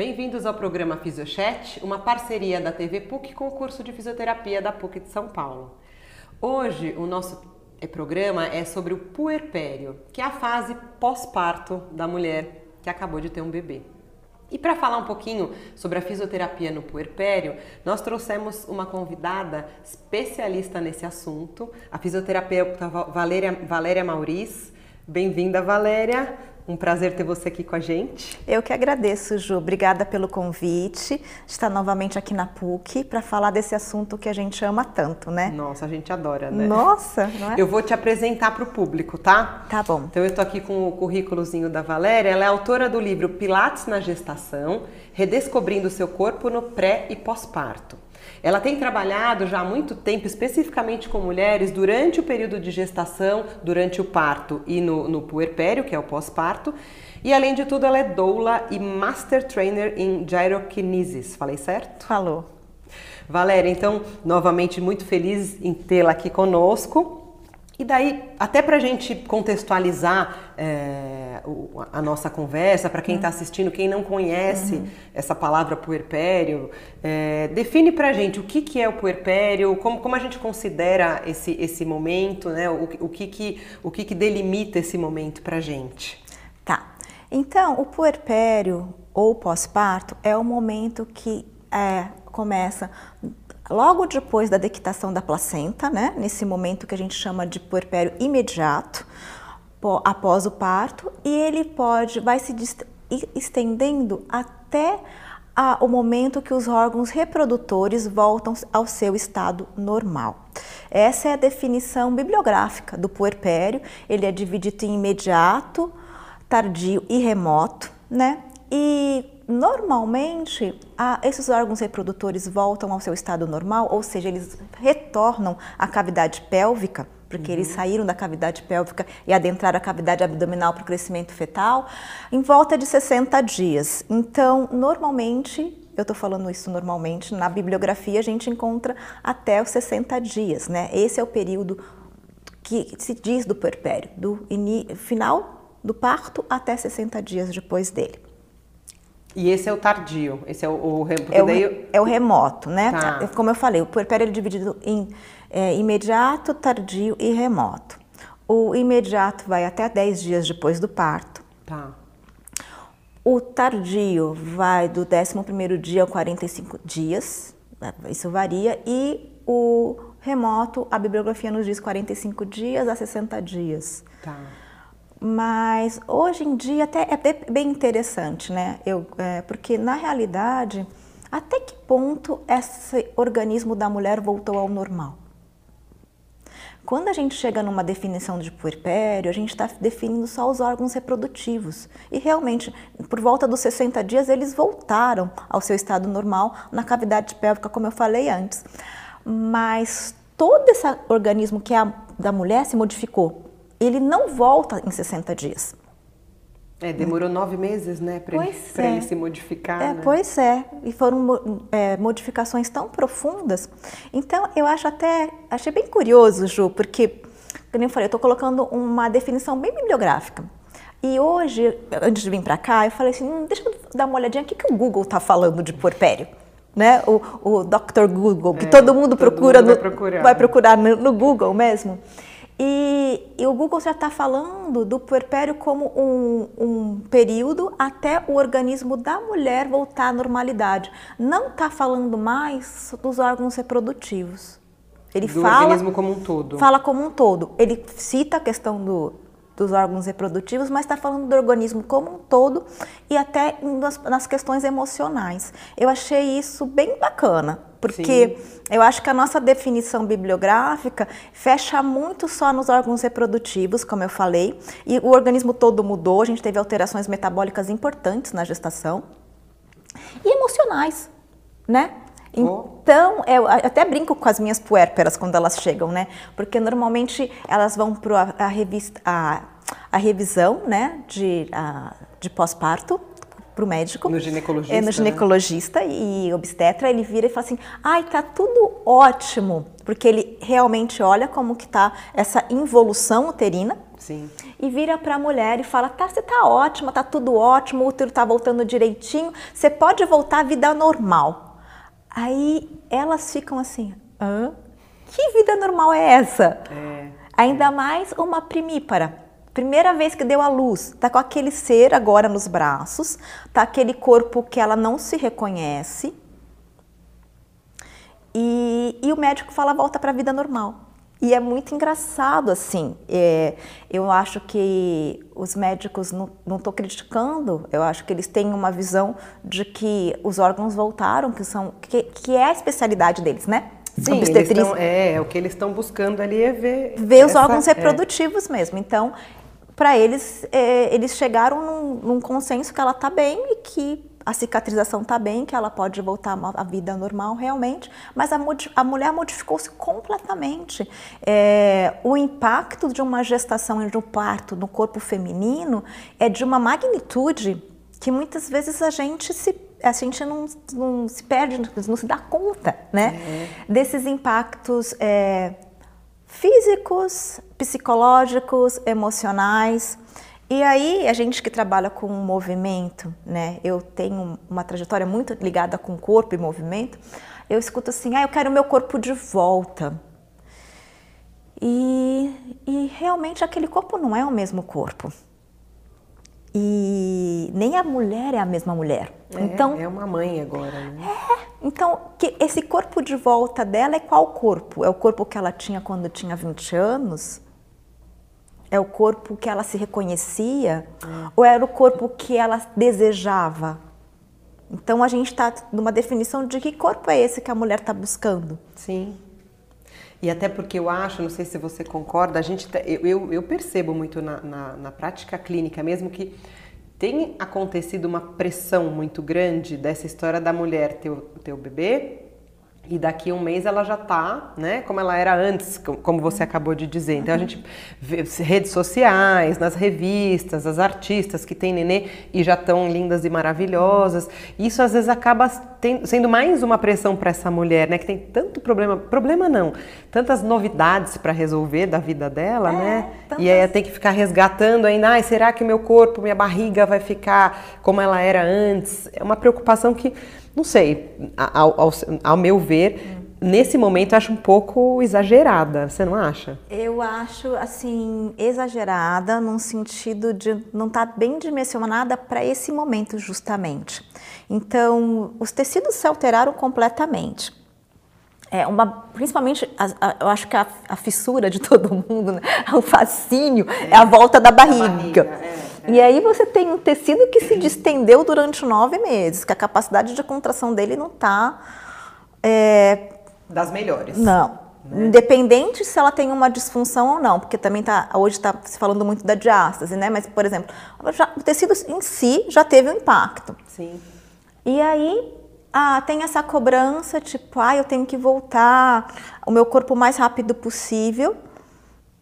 Bem-vindos ao programa Fisiochat, uma parceria da TV PUC com o curso de fisioterapia da PUC de São Paulo. Hoje o nosso eh, programa é sobre o puerpério, que é a fase pós-parto da mulher que acabou de ter um bebê. E para falar um pouquinho sobre a fisioterapia no puerpério, nós trouxemos uma convidada especialista nesse assunto, a fisioterapeuta Valéria, Valéria Mauriz. Bem-vinda, Valéria. Um prazer ter você aqui com a gente. Eu que agradeço, Ju. Obrigada pelo convite. Estar novamente aqui na PUC para falar desse assunto que a gente ama tanto, né? Nossa, a gente adora, né? Nossa, não é? Eu vou te apresentar para o público, tá? Tá bom. Então eu estou aqui com o currículozinho da Valéria. Ela é autora do livro Pilates na Gestação, Redescobrindo o seu corpo no pré e pós-parto. Ela tem trabalhado já há muito tempo, especificamente com mulheres, durante o período de gestação, durante o parto e no, no puerpério, que é o pós-parto. E além de tudo, ela é doula e master trainer em gyrokinesis. Falei certo? Falou. Valéria, então, novamente muito feliz em tê-la aqui conosco. E daí, até para a gente contextualizar é, a nossa conversa, para quem está uhum. assistindo, quem não conhece uhum. essa palavra puerpério, é, define para a gente o que, que é o puerpério, como, como a gente considera esse, esse momento, né? o, o, que, que, o que, que delimita esse momento para a gente. Tá. Então, o puerpério ou pós-parto é o momento que é, começa logo depois da dequitação da placenta, né, nesse momento que a gente chama de puerpério imediato, após o parto, e ele pode, vai se estendendo até a, o momento que os órgãos reprodutores voltam ao seu estado normal. Essa é a definição bibliográfica do puerpério. Ele é dividido em imediato, tardio e remoto, né? E normalmente a, esses órgãos reprodutores voltam ao seu estado normal, ou seja, eles retornam à cavidade pélvica, porque uhum. eles saíram da cavidade pélvica e adentraram a cavidade abdominal para o crescimento fetal, em volta de 60 dias. Então, normalmente, eu estou falando isso normalmente, na bibliografia a gente encontra até os 60 dias, né? Esse é o período que se diz do puerpério, do final do parto até 60 dias depois dele. E esse é o tardio, esse é o, o é, o, daí... é o remoto, né? Tá. Como eu falei, o puerpério é dividido em é, imediato, tardio e remoto. O imediato vai até 10 dias depois do parto. Tá. O tardio vai do 11º dia ao 45 dias, né? isso varia, e o remoto, a bibliografia nos diz 45 dias a 60 dias. Tá. Mas hoje em dia até é bem interessante, né? Eu, é, porque na realidade, até que ponto esse organismo da mulher voltou ao normal? Quando a gente chega numa definição de puerpério, a gente está definindo só os órgãos reprodutivos. E realmente, por volta dos 60 dias, eles voltaram ao seu estado normal na cavidade pélvica, como eu falei antes. Mas todo esse organismo que é a, da mulher se modificou ele não volta em 60 dias. É, demorou nove meses, né, para ele, é. ele, se modificar. É, né? Pois é, e foram é, modificações tão profundas. Então, eu acho até, achei bem curioso, Ju, porque, como eu falei, eu estou colocando uma definição bem bibliográfica. E hoje, antes de vir para cá, eu falei assim, hum, deixa eu dar uma olhadinha, o que, que o Google está falando de porpério? Né? O, o Dr. Google, que é, todo mundo todo procura, mundo vai, no, procurar. vai procurar no, no Google mesmo. E, e, o Google já está falando do puerpério como um, um, período até o organismo da mulher voltar à normalidade. Não está falando mais dos órgãos reprodutivos. Ele do fala, organismo como um todo. Fala como um todo. Ele cita a questão do, dos órgãos reprodutivos, mas está falando do organismo como um todo e até nas, nas questões emocionais. Eu achei isso bem bacana porque Sim. eu acho que a nossa definição bibliográfica fecha muito só nos órgãos reprodutivos, como eu falei, e o organismo todo mudou, a gente teve alterações metabólicas importantes na gestação e emocionais, né? Então, eu até brinco com as minhas puérperas quando elas chegam, né? Porque normalmente elas vão para a, a, a revisão, né, de, de pós-parto, para o médico. No ginecologista. É, no ginecologista né? e obstetra, ele vira e fala assim, ai, tá tudo ótimo, porque ele realmente olha como que tá essa involução uterina. Sim. e vira para a mulher e fala: tá, você tá ótima, tá tudo ótimo, o útero tá voltando direitinho, você pode voltar à vida normal. Aí elas ficam assim: hã? Que vida normal é essa? É, Ainda é. mais uma primípara. Primeira vez que deu a luz, tá com aquele ser agora nos braços, tá aquele corpo que ela não se reconhece. E, e o médico fala volta para a vida normal. E é muito engraçado, assim. É, eu acho que os médicos, não estou criticando, eu acho que eles têm uma visão de que os órgãos voltaram, que, são, que, que é a especialidade deles, né? Sim, estão, é, o que eles estão buscando ali é ver... Ver os órgãos é. reprodutivos é. mesmo. Então, para eles, é, eles chegaram num, num consenso que ela está bem e que a cicatrização está bem, que ela pode voltar à vida normal realmente, mas a, a mulher modificou-se completamente. É, o impacto de uma gestação e de um parto no corpo feminino é de uma magnitude que muitas vezes a gente se a gente não, não se perde, não se dá conta, né? É. Desses impactos é, físicos, psicológicos, emocionais. E aí, a gente que trabalha com movimento, né? Eu tenho uma trajetória muito ligada com corpo e movimento. Eu escuto assim: ah, eu quero meu corpo de volta. E, e realmente aquele corpo não é o mesmo corpo. E nem a mulher é a mesma mulher. É, então é uma mãe agora. Né? É, então que esse corpo de volta dela é qual corpo? É o corpo que ela tinha quando tinha 20 anos? É o corpo que ela se reconhecia? É. Ou era o corpo que ela desejava? Então a gente está numa definição de que corpo é esse que a mulher está buscando. Sim. E até porque eu acho, não sei se você concorda, a gente, tá, eu, eu, percebo muito na, na, na prática clínica mesmo que tem acontecido uma pressão muito grande dessa história da mulher ter o, ter o bebê e daqui a um mês ela já está, né, como ela era antes, como você acabou de dizer. Então a gente vê redes sociais, nas revistas, as artistas que têm nenê e já estão lindas e maravilhosas. Isso às vezes acaba sendo mais uma pressão para essa mulher, né, que tem tanto problema, problema não, tantas novidades para resolver da vida dela, é, né? Tantas... E aí tem que ficar resgatando ainda, ai, será que meu corpo, minha barriga vai ficar como ela era antes? É uma preocupação que não sei, ao, ao, ao meu ver, nesse momento eu acho um pouco exagerada, você não acha? Eu acho, assim, exagerada num sentido de não estar tá bem dimensionada para esse momento, justamente. Então, os tecidos se alteraram completamente. É uma, principalmente, a, a, eu acho que a, a, fissura de todo mundo, né? o fascínio, é, é a volta da barriga. barriga é. E aí você tem um tecido que se distendeu durante nove meses, que a capacidade de contração dele não está... É... Das melhores. Não. Né? Independente se ela tem uma disfunção ou não, porque também tá, hoje está se falando muito da diástase, né? Mas, por exemplo, já, o tecido em si já teve um impacto. Sim. E aí ah, tem essa cobrança, tipo, ah, eu tenho que voltar o meu corpo o mais rápido possível.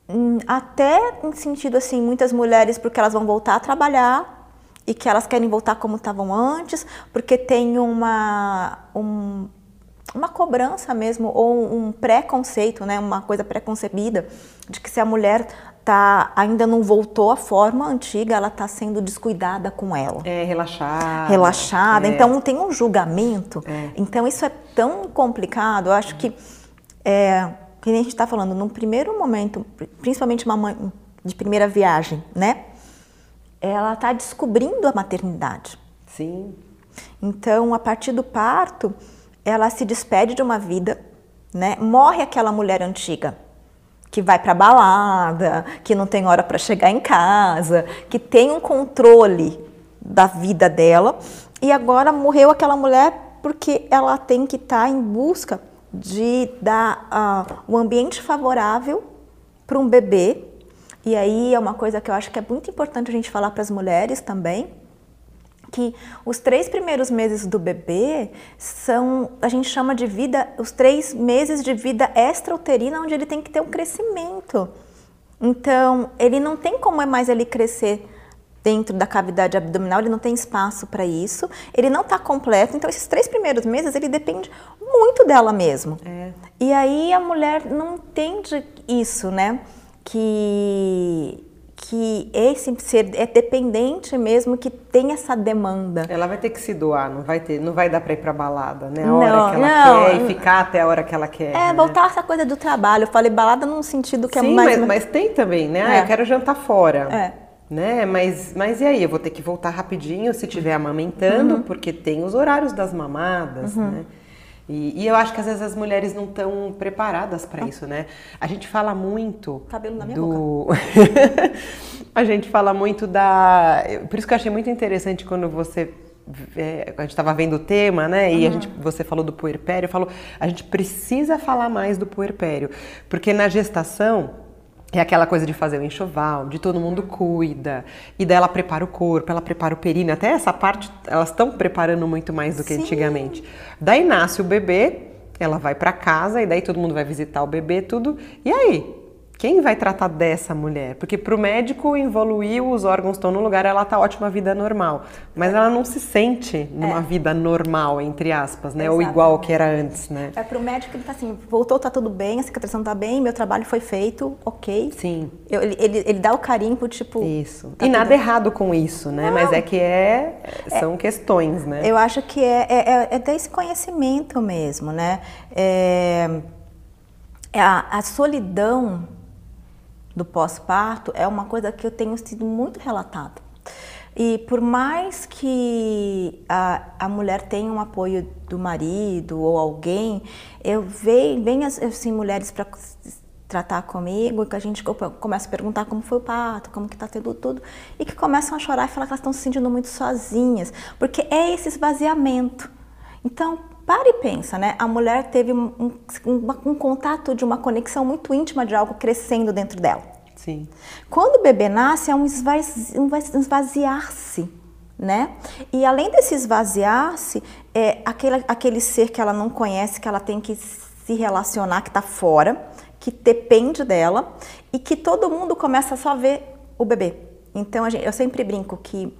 Hum, até em sentido assim, muitas mulheres porque elas vão voltar a trabalhar e que elas querem voltar como estavam antes, porque tem uma um, uma cobrança mesmo ou um preconceito, né, uma coisa preconcebida de que se a mulher tá ainda não voltou à forma antiga, ela está sendo descuidada com ela. É, relaxada. Relaxada. É. Então tem um julgamento. É. Então isso é tão complicado. Eu acho que é, que nem a gente está falando, num primeiro momento, principalmente uma mãe de primeira viagem, né? Ela está descobrindo a maternidade. Sim. Então, a partir do parto, ela se despede de uma vida, né? Morre aquela mulher antiga que vai para balada, que não tem hora para chegar em casa, que tem um controle da vida dela, e agora morreu aquela mulher porque ela tem que estar tá em busca de dar uh, um ambiente favorável para um bebê. E aí é uma coisa que eu acho que é muito importante a gente falar para as mulheres também, que os três primeiros meses do bebê são, a gente chama de vida, os três meses de vida extrauterina, onde ele tem que ter um crescimento. Então, ele não tem como mais ele crescer dentro da cavidade abdominal, ele não tem espaço para isso, ele não está completo, então esses três primeiros meses ele depende muito dela mesmo. É. E aí a mulher não entende isso, né? Que, que esse ser é dependente mesmo que tem essa demanda. Ela vai ter que se doar, não vai ter, não vai dar para ir para balada, né? A hora não, que ela não. quer e ficar até a hora que ela quer. É, né? voltar essa coisa do trabalho. Eu falei balada num sentido que Sim, é mais mas, mas tem também, né? Ah, é. eu quero jantar fora. É. Né? Mas, mas e aí? Eu vou ter que voltar rapidinho se estiver amamentando, uhum. porque tem os horários das mamadas, uhum. né? E, e, eu acho que às vezes as mulheres não estão preparadas para isso, né? A gente fala muito. Cabelo na minha do... boca. a gente fala muito da. Por isso que eu achei muito interessante quando você. É, a gente estava vendo o tema, né? E uhum. a gente, você falou do puerpério, falou, a gente precisa falar mais do puerpério, porque na gestação é aquela coisa de fazer o enxoval, de todo mundo cuida, e daí ela prepara o corpo, ela prepara o períneo, até essa parte elas estão preparando muito mais do que Sim. antigamente. Daí nasce o bebê, ela vai para casa e daí todo mundo vai visitar o bebê, tudo. E aí? Quem vai tratar dessa mulher? Porque para o médico evoluiu, os órgãos estão no lugar, ela está ótima vida normal. Mas ela não se sente numa é. vida normal, entre aspas, né? Ou igual que era antes, né? É para o médico ele tá assim, voltou, tá tudo bem, a cicatrização tá bem, meu trabalho foi feito, ok. Sim. Eu, ele, ele, ele, dá o carinho pro tipo. Isso. Tá e nada errado com isso, né? Não. Mas é que é, é, são questões, né? Eu acho que é, é, é, é desse conhecimento mesmo, né? É, é a, a solidão do pós-parto é uma coisa que eu tenho sido muito relatada. E por mais que a, a mulher tenha um apoio do marido ou alguém, eu vejo, vem assim, mulheres para tratar comigo, que a gente começa a perguntar como foi o parto, como que está tendo tudo, e que começam a chorar e falar que elas estão se sentindo muito sozinhas, porque é esse esvaziamento. Então, para e pensa, né? A mulher teve um, um, um, contato de uma conexão muito íntima de algo crescendo dentro dela. Sim. Quando o bebê nasce, é um esvaziar-se, né? E além desse esvaziar-se, é aquele, aquele ser que ela não conhece, que ela tem que se relacionar, que está fora, que depende dela, e que todo mundo começa a só ver o bebê. Então, gente, eu sempre brinco que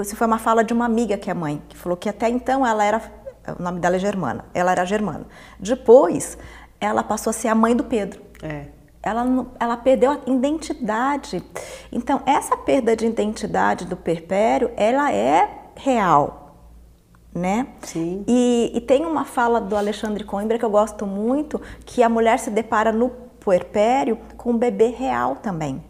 isso foi uma fala de uma amiga que é mãe, que falou que até então ela era o nome dela é Germana. Ela era germana. Depois, ela passou a ser a mãe do Pedro. É. Ela, ela perdeu a identidade. Então, essa perda de identidade do perpério, ela é real. Né? Sim. E, e tem uma fala do Alexandre Coimbra que eu gosto muito, que a mulher se depara no puerpério com um bebê real também.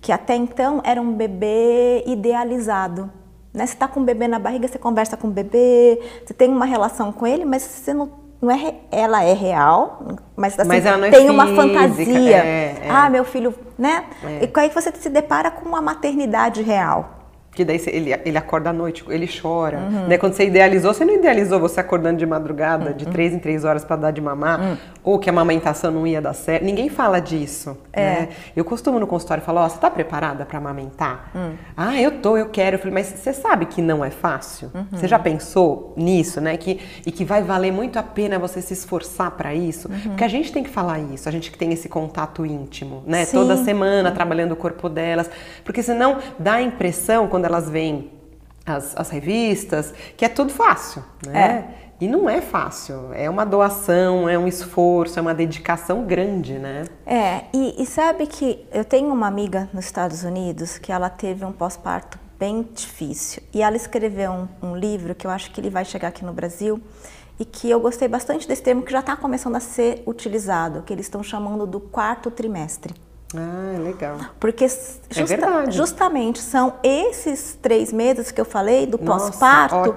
Que até então era um bebê idealizado. Né? Você está com o bebê na barriga, você conversa com o bebê, você tem uma relação com ele, mas você não, não é, ela é real, mas, assim, mas é tem uma fantasia. É, é. Ah, meu filho, né? É. E aí você se depara com uma maternidade real. Que daí ele, ele acorda à noite, ele chora. Uhum. Né? Quando você idealizou, você não idealizou você acordando de madrugada, uhum. de três em três horas para dar de mamar, uhum. ou que a amamentação não ia dar certo. Ninguém fala disso. É. Né? Eu costumo no consultório falar: Ó, oh, você está preparada para amamentar? Hum. Ah, eu tô, eu quero. Eu falei, mas você sabe que não é fácil? Uhum. Você já pensou nisso, né? Que, e que vai valer muito a pena você se esforçar para isso? Uhum. Porque a gente tem que falar isso, a gente que tem esse contato íntimo, né? Sim. Toda semana trabalhando o corpo delas. Porque senão dá a impressão, quando elas veem as, as revistas, que é tudo fácil, né? É. E não é fácil, é uma doação, é um esforço, é uma dedicação grande, né? É, e, e sabe que eu tenho uma amiga nos Estados Unidos que ela teve um pós-parto bem difícil e ela escreveu um, um, livro que eu acho que ele vai chegar aqui no Brasil e que eu gostei bastante desse termo que já está começando a ser utilizado, que eles estão chamando do quarto trimestre. Ah, legal. Porque justa, é justamente são esses três meses que eu falei do pós-parto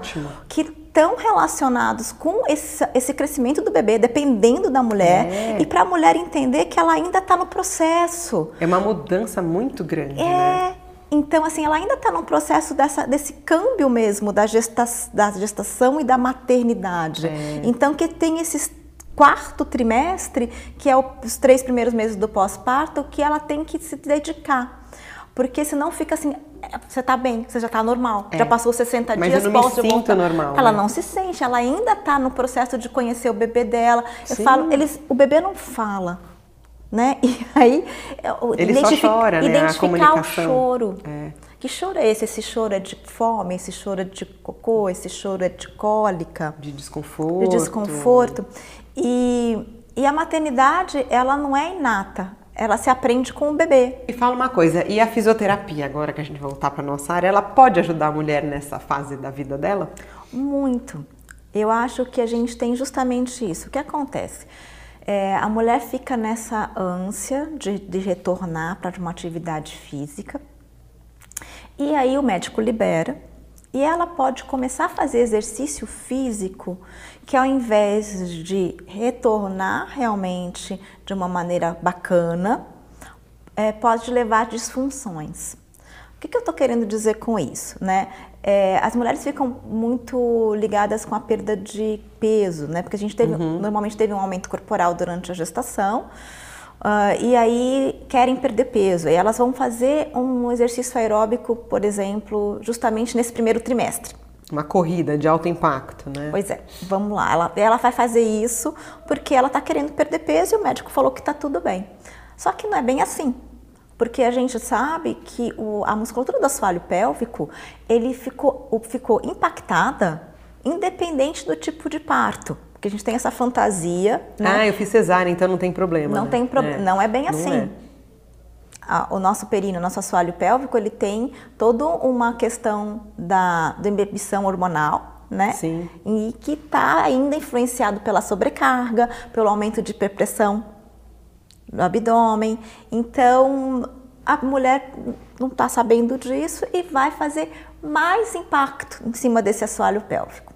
que estão relacionados com esse, esse, crescimento do bebê, dependendo da mulher, é. e para a mulher entender que ela ainda está no processo. É uma mudança muito grande, é. né? Então, assim, ela ainda está no processo dessa, desse câmbio mesmo da, gesta, da gestação e da maternidade. É. Então, que tem esses quarto trimestre, que é os três primeiros meses do pós-parto, que ela tem que se dedicar. Porque senão fica assim, é, você está bem, você já está normal, é. já passou 60 Mas dias, eu não me sinto voltar. normal. Ela né? não se sente, ela ainda está no processo de conhecer o bebê dela. Eu Sim. falo, eles, o bebê não fala. Né? E aí, ele só chora, né? identificar o choro. É. Que choro é esse? Esse choro é de fome, esse choro é de cocô, esse choro é de cólica. De desconforto. De desconforto. E, e a maternidade, ela não é inata. ela se aprende com o bebê. E fala uma coisa, e a fisioterapia, agora que a gente voltar para nossa área, ela pode ajudar a mulher nessa fase da vida dela? Muito. Eu acho que a gente tem justamente isso. O que acontece? É, a mulher fica nessa ânsia de, de retornar para uma atividade física, e aí o médico libera e ela pode começar a fazer exercício físico que ao invés de retornar realmente de uma maneira bacana, é, pode levar a disfunções. O que, que eu estou querendo dizer com isso? Né? É, as mulheres ficam muito ligadas com a perda de peso, né? porque a gente teve, uhum. normalmente teve um aumento corporal durante a gestação, Uh, e aí querem perder peso. E elas vão fazer um exercício aeróbico, por exemplo, justamente nesse primeiro trimestre. Uma corrida de alto impacto, né? Pois é, vamos lá. Ela, ela vai fazer isso porque ela está querendo perder peso e o médico falou que está tudo bem. Só que não é bem assim. Porque a gente sabe que o, a musculatura do assoalho pélvico ele ficou, ficou impactada independente do tipo de parto. Porque a gente tem essa fantasia. Né? Ah, eu fiz cesárea, então não tem problema. Não né? tem problema. É. Não é bem assim. É. o nosso períneo, o nosso assoalho pélvico, ele tem toda uma questão da, da embebição hormonal, né? Sim. E que está ainda influenciado pela sobrecarga, pelo aumento de hiperpressão no abdômen. Então, a mulher não está sabendo disso e vai fazer mais impacto em cima desse assoalho pélvico.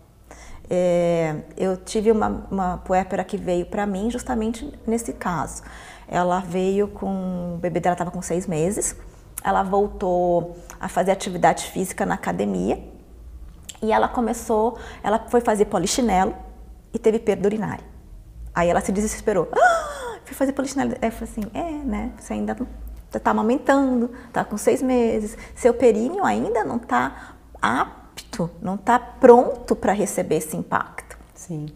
É, eu tive uma, uma puérpera que veio para mim justamente nesse caso. Ela veio com. O bebê dela estava com seis meses. Ela voltou a fazer atividade física na academia. E ela começou. Ela foi fazer polichinelo e teve perda urinária. Aí ela se desesperou. Ah, fui fazer polichinelo. Aí eu assim: é, né? Você ainda está amamentando, está com seis meses. Seu períneo ainda não está apto, não está pronto para receber esse impacto. Sim.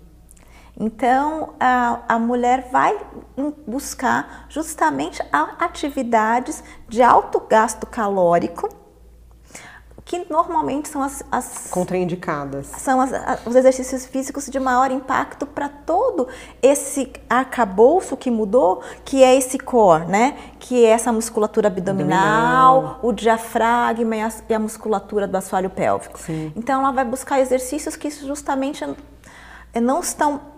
Então, a, a mulher vai buscar justamente atividades de alto gasto calórico que normalmente são as, as contraindicadas. São as, os exercícios físicos de maior impacto para todo esse arcabouço que mudou, que é esse core, né? Que é essa musculatura abdominal, abdominal. o diafragma e a, e a, musculatura do assoalho pélvico. Sim. Então ela vai buscar exercícios que justamente não estão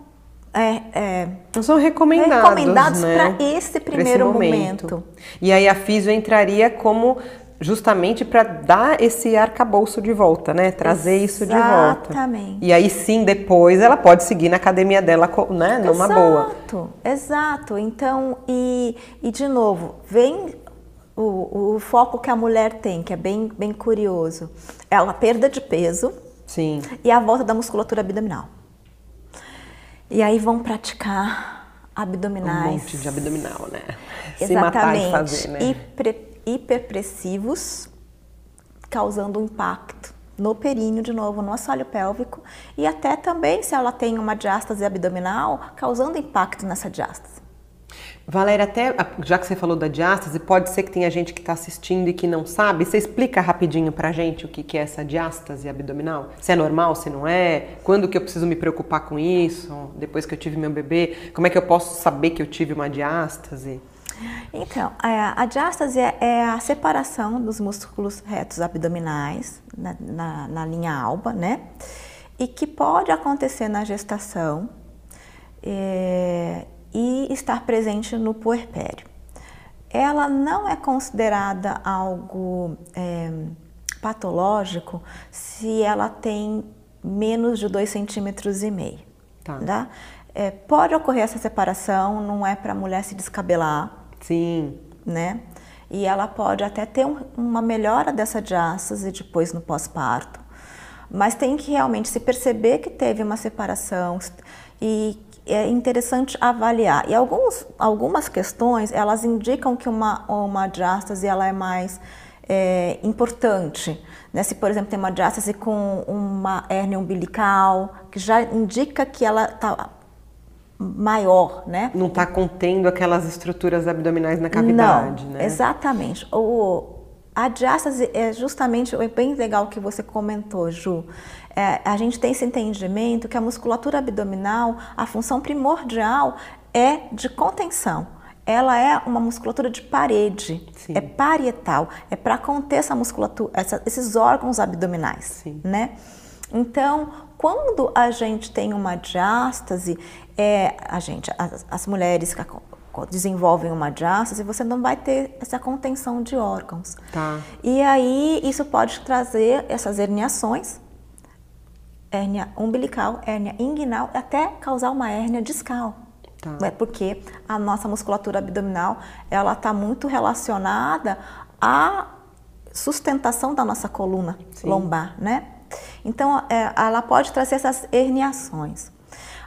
é, é, não são recomendados, recomendados né? para esse primeiro esse momento. momento. E aí a fisio entraria como justamente para dar esse arcabouço de volta, né? Trazer Exatamente. isso de volta. Exatamente. E aí sim, depois ela pode seguir na academia dela, né? Numa exato, boa. Exato, exato. Então, e, e de novo, vem o, o foco que a mulher tem, que é bem, bem curioso. É a perda de peso. Sim. E a volta da musculatura abdominal. E aí vão praticar abdominais. Um monte de abdominal, né? Exatamente. Se matar de fazer, né? E hiperpressivos, causando um impacto no períneo, de novo, no assoalho pélvico, e até também, se ela tem uma diástase abdominal, causando impacto nessa diástase. Valéria, até já que você falou da diástase, pode ser que tenha gente que está assistindo e que não sabe. Você explica rapidinho pra gente o que, que é essa diástase abdominal? Se é normal, se não é? Quando que eu preciso me preocupar com isso? Depois que eu tive meu bebê? Como é que eu posso saber que eu tive uma diástase? Então, a diástase é, é a separação dos músculos retos abdominais na, na, na linha alba, né? E que pode acontecer na gestação é, e estar presente no puerpério. Ela não é considerada algo é, patológico se ela tem menos de 2,5 centímetros e meio. Tá. tá? É, pode ocorrer essa separação, não é para a mulher se descabelar, Sim. Né? E ela pode até ter um, uma melhora dessa diástase depois no pós-parto. Mas tem que realmente se perceber que teve uma separação e é interessante avaliar. E alguns, algumas questões, elas indicam que uma, uma diástase ela é mais é, importante. Né? Se, por exemplo, tem uma diástase com uma hérnia umbilical, que já indica que ela está maior, né? Não está contendo aquelas estruturas abdominais na cavidade, Não, né? Exatamente. O, a diástase é justamente, é bem legal que você comentou, Ju. É, a gente tem esse entendimento que a musculatura abdominal, a função primordial é de contenção. ela é uma musculatura de parede, Sim. é parietal, é para conter essa musculatura, essa, esses órgãos abdominais, Sim. né? Então, quando a gente tem uma diástase, é, a gente, as, as mulheres que desenvolvem uma diástase, você não vai ter essa contenção de órgãos. Tá. E aí isso pode trazer essas herniações, hérnia umbilical, hérnia inguinal, até causar uma hérnia discal. Tá. É porque a nossa musculatura abdominal ela está muito relacionada à sustentação da nossa coluna Sim. lombar, né? Então, é, ela pode trazer essas herniações.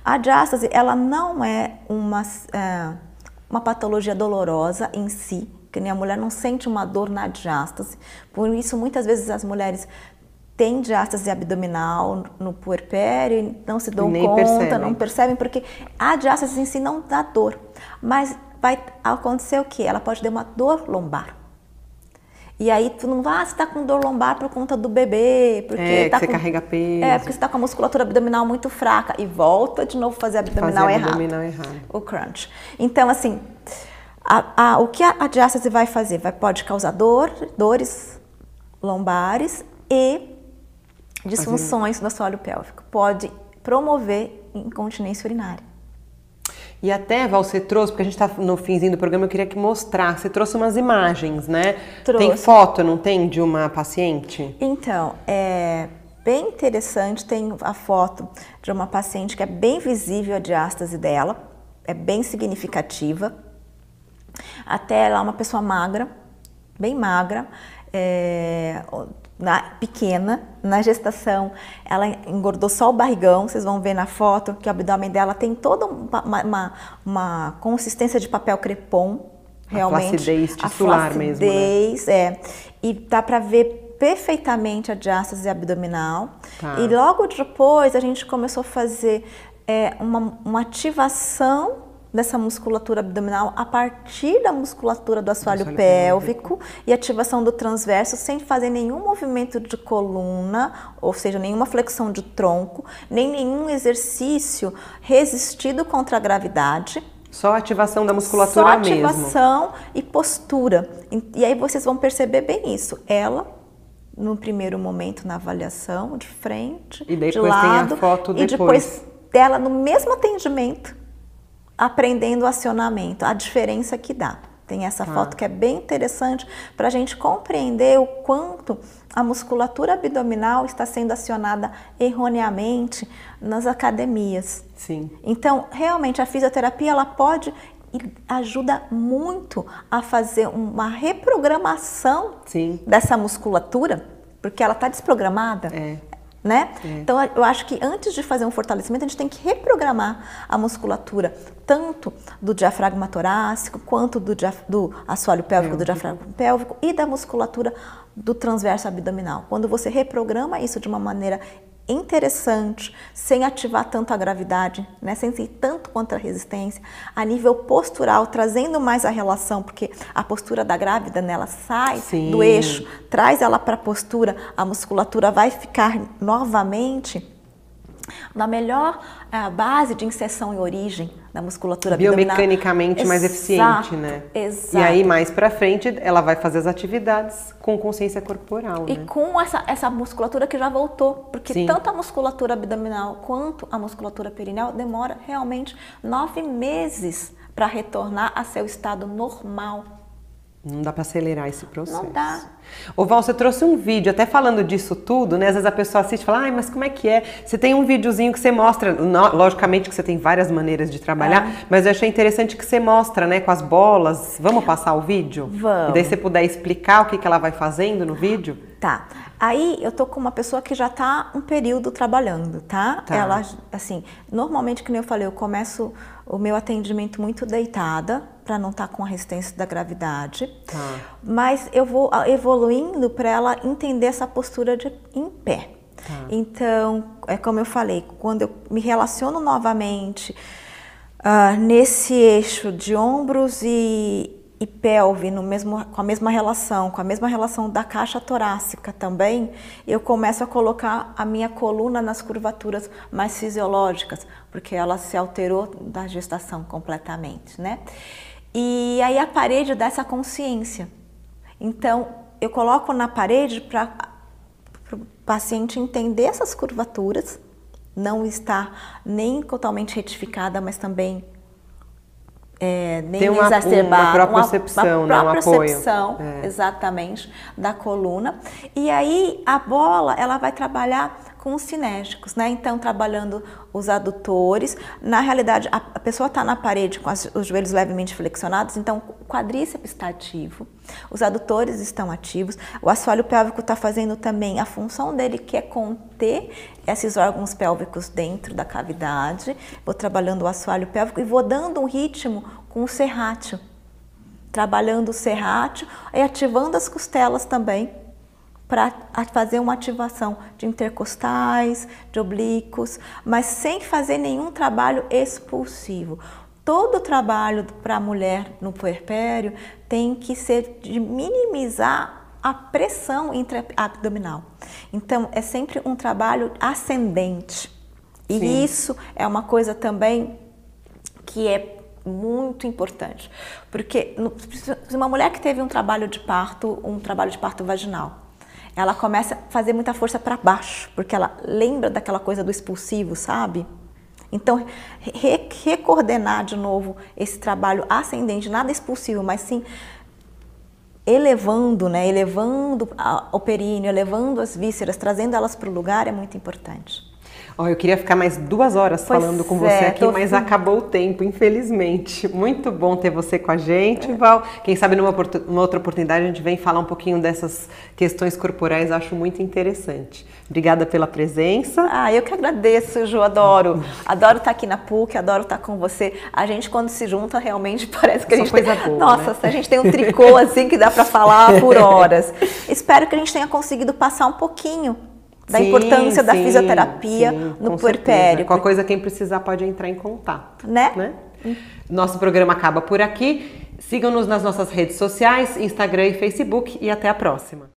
A diástase, ela não é uma, é, uma patologia dolorosa em si, que nem a mulher não sente uma dor na diástase. Por isso, muitas vezes as mulheres têm diástase abdominal no puerpério e não se dão Nem conta, percebem. não percebem, porque a diástase em si não dá dor. Mas vai acontecer o quê? Ela pode ter uma dor lombar. E aí tu não vai, ah, você tá com dor lombar por conta do bebê, porque É, tá você com... carrega peso. É, porque você tá com a musculatura abdominal muito fraca e volta de novo fazer abdominal Fazer errado. abdominal errado. O crunch. Então, assim, a- a- o que a, a diástase vai fazer? Vai, pode causar dor, dores lombares e disfunções do assoalho pélvico. Pode promover incontinência urinária. E até, Val, você trouxe, porque a gente está no finzinho do programa, eu queria que mostrasse. Você trouxe umas imagens, né? Trouxe. Tem foto, não tem, de uma paciente? Então, é bem interessante, tem a foto de uma paciente que é bem visível a diástase dela, é bem significativa. Até ela é uma pessoa magra, bem magra, é, na- pequena. Na gestação, ela engordou só o barrigão, vocês vão ver na foto que o abdômen dela tem toda uma, uma- uma consistência de papel crepom, A realmente. flacidez tissular mesmo, né? flacidez, é. E dá para ver perfeitamente a diástase abdominal. Tá. E logo depois a gente começou a fazer é, uma, uma ativação dessa musculatura abdominal a partir da musculatura do assoalho, assoalho pélvico, e ativação do transverso sem fazer nenhum movimento de coluna, ou seja, nenhuma flexão de tronco, nem nenhum exercício resistido contra a gravidade. Só ativação da musculatura Só mesmo. ativação e postura. E, e aí vocês vão perceber bem isso. Ela, no primeiro momento, na avaliação, de frente, E depois de tem a lado, foto e depois. depois dela no mesmo atendimento, aprendendo o acionamento, a diferença que dá. Tem essa Tá. foto que é bem interessante para a gente compreender o quanto a musculatura abdominal está sendo acionada erroneamente nas academias. Sim. Então, realmente, a fisioterapia ela pode e ajuda muito a fazer uma reprogramação Sim. dessa musculatura, porque ela está desprogramada. É. Né? É. Então, eu acho que antes de fazer um fortalecimento, a gente tem que reprogramar a musculatura, tanto do diafragma torácico, quanto do, do assoalho pélvico, do diafragma pélvico e da musculatura do transverso abdominal. Quando você reprograma isso de uma maneira interessante, sem ativar tanto a gravidade, né? sem ser tanto contra a resistência, a nível postural, trazendo mais a relação, porque a postura da grávida nela sai Sim. do eixo, traz ela para a postura, a musculatura vai ficar novamente na melhor eh, base de inserção e origem da musculatura abdominal. Biomecanicamente mais Exato, eficiente, né? Exato. E aí, mais pra frente, ela vai fazer as atividades com consciência corporal, E né? com essa, essa musculatura que já voltou, porque Sim. tanto a musculatura abdominal quanto a musculatura perineal demora realmente nove meses para retornar a seu estado normal. Não dá pra acelerar esse processo. Não dá. Ô Val, você trouxe um vídeo, até falando disso tudo, né? Às vezes a pessoa assiste e fala, ai, mas como é que é? Você tem um videozinho que você mostra, no- logicamente que você tem várias maneiras de trabalhar, É. mas eu achei interessante que você mostra, né, com as bolas. Vamos passar o vídeo? Vamos. E daí você puder explicar o que, que ela vai fazendo no vídeo? Tá. Aí eu tô com uma pessoa que já tá um período trabalhando, tá? Tá. Ela, assim, normalmente, que nem eu falei, eu começo o meu atendimento muito deitada, para não estar com a resistência da gravidade. Tá. Mas eu vou evoluindo para ela entender essa postura de em pé. Tá. Então, é como eu falei, quando eu me relaciono novamente ah, nesse eixo de ombros e, e pelve, no mesmo, com a mesma relação, com a mesma relação da caixa torácica também, eu começo a colocar a minha coluna nas curvaturas mais fisiológicas, porque ela se alterou da gestação completamente, né? E aí a parede dá essa consciência. Então, eu coloco na parede para o paciente entender essas curvaturas, não está nem totalmente retificada, mas também é, nem Tem uma, exacerbada. Uma própria percepção, uma, uma né? própria um percepção, é. exatamente, da coluna. E aí a bola, ela vai trabalhar com os cinésticos, né? Então, trabalhando os adutores. Na realidade, a, pessoa está na parede com os joelhos levemente flexionados, então o quadríceps está ativo, os adutores estão ativos, o assoalho pélvico está fazendo também a função dele, que é conter esses órgãos pélvicos dentro da cavidade. Vou trabalhando o assoalho pélvico e vou dando um ritmo com o serrátil. Trabalhando o serrátil e ativando as costelas também para fazer uma ativação de intercostais, de oblíquos, mas sem fazer nenhum trabalho expulsivo. Todo trabalho para a mulher no puerpério tem que ser de minimizar a pressão intraabdominal. Então, é sempre um trabalho ascendente. E Sim. isso é uma coisa também que é muito importante. Porque se uma mulher que teve um trabalho de parto, um trabalho de parto vaginal, ela começa a fazer muita força para baixo, porque ela lembra daquela coisa do expulsivo, sabe? Então, re recoordenar de novo esse trabalho ascendente, nada expulsivo, mas sim elevando, né? Elevando o períneo, elevando as vísceras, trazendo elas para o lugar é muito importante. Oh, eu queria ficar mais duas horas pois falando com é, você aqui, mas acabou o tempo, infelizmente. Muito bom ter você com a gente, é. Val. Quem sabe numa, outra oportunidade a gente vem falar um pouquinho dessas questões corporais, acho muito interessante. Obrigada pela presença. Ah, eu que agradeço, Ju, adoro. Adoro estar aqui na PUC, adoro estar com você. A gente, quando se junta, realmente parece que a gente coisa tem... boa, Nossa, né? a gente tem um tricô assim que dá para falar por horas. Espero que a gente tenha conseguido passar um pouquinho da sim, importância sim, da fisioterapia sim, no puerpério. Qualquer coisa, quem precisar pode entrar em contato. Né? né? Nosso programa acaba por aqui. Sigam-nos nas nossas redes sociais, Instagram e Facebook e até a próxima.